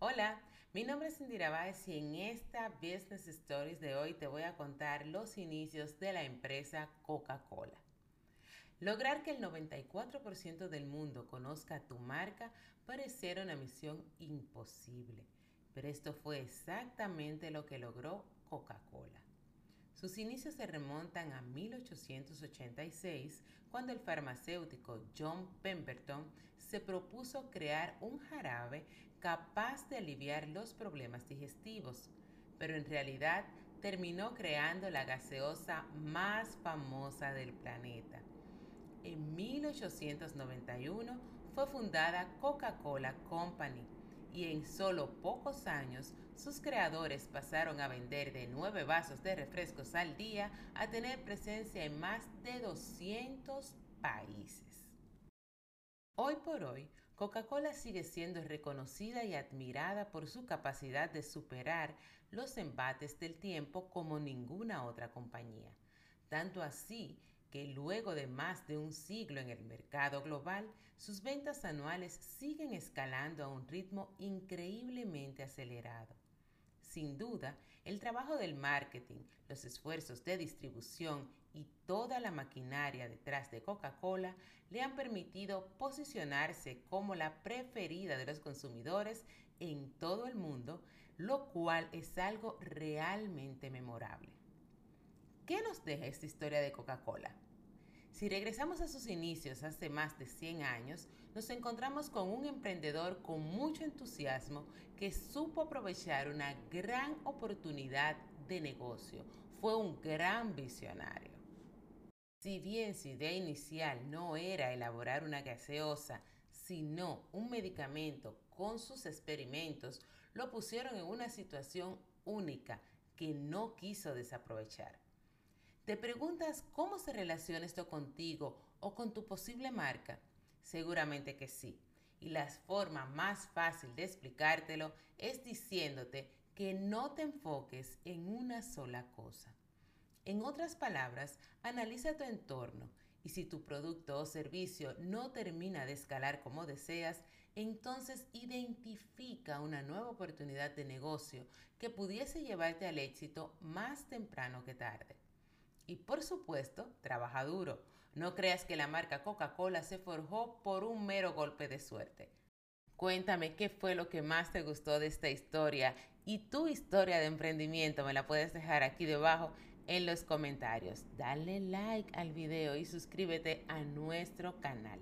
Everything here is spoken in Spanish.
Hola, mi nombre es Indira Baez y en esta Business Stories de hoy te voy a contar los inicios de la empresa Coca-Cola. Lograr que el 94% del mundo conozca tu marca pareciera una misión imposible, pero esto fue exactamente lo que logró Coca-Cola. Sus inicios se remontan a 1886, cuando el farmacéutico John Pemberton se propuso crear un jarabe capaz de aliviar los problemas digestivos, pero en realidad terminó creando la gaseosa más famosa del planeta. En 1891 fue fundada Coca-Cola Company, y en solo pocos años sus creadores pasaron a vender de 9 vasos de refrescos al día a tener presencia en más de 200 países. Hoy por hoy, Coca-Cola sigue siendo reconocida y admirada por su capacidad de superar los embates del tiempo como ninguna otra compañía. Tanto así que luego de más de un siglo en el mercado global, sus ventas anuales siguen escalando a un ritmo increíblemente acelerado. Sin duda, el trabajo del marketing, los esfuerzos de distribución y toda la maquinaria detrás de Coca-Cola le han permitido posicionarse como la preferida de los consumidores en todo el mundo, lo cual es algo realmente memorable. ¿Qué nos deja esta historia de Coca-Cola? Si regresamos a sus inicios hace más de 100 años, nos encontramos con un emprendedor con mucho entusiasmo que supo aprovechar una gran oportunidad de negocio. Fue un gran visionario. Si bien su idea inicial no era elaborar una gaseosa, sino un medicamento, con sus experimentos lo pusieron en una situación única que no quiso desaprovechar. ¿Te preguntas cómo se relaciona esto contigo o con tu posible marca? Seguramente que sí. Y la forma más fácil de explicártelo es diciéndote que no te enfoques en una sola cosa. En otras palabras, analiza tu entorno y si tu producto o servicio no termina de escalar como deseas, entonces identifica una nueva oportunidad de negocio que pudiese llevarte al éxito más temprano que tarde. Y por supuesto, trabaja duro. No creas que la marca Coca-Cola se forjó por un mero golpe de suerte. Cuéntame qué fue lo que más te gustó de esta historia y tu historia de emprendimiento me la puedes dejar aquí debajo en los comentarios. Dale like al video y suscríbete a nuestro canal.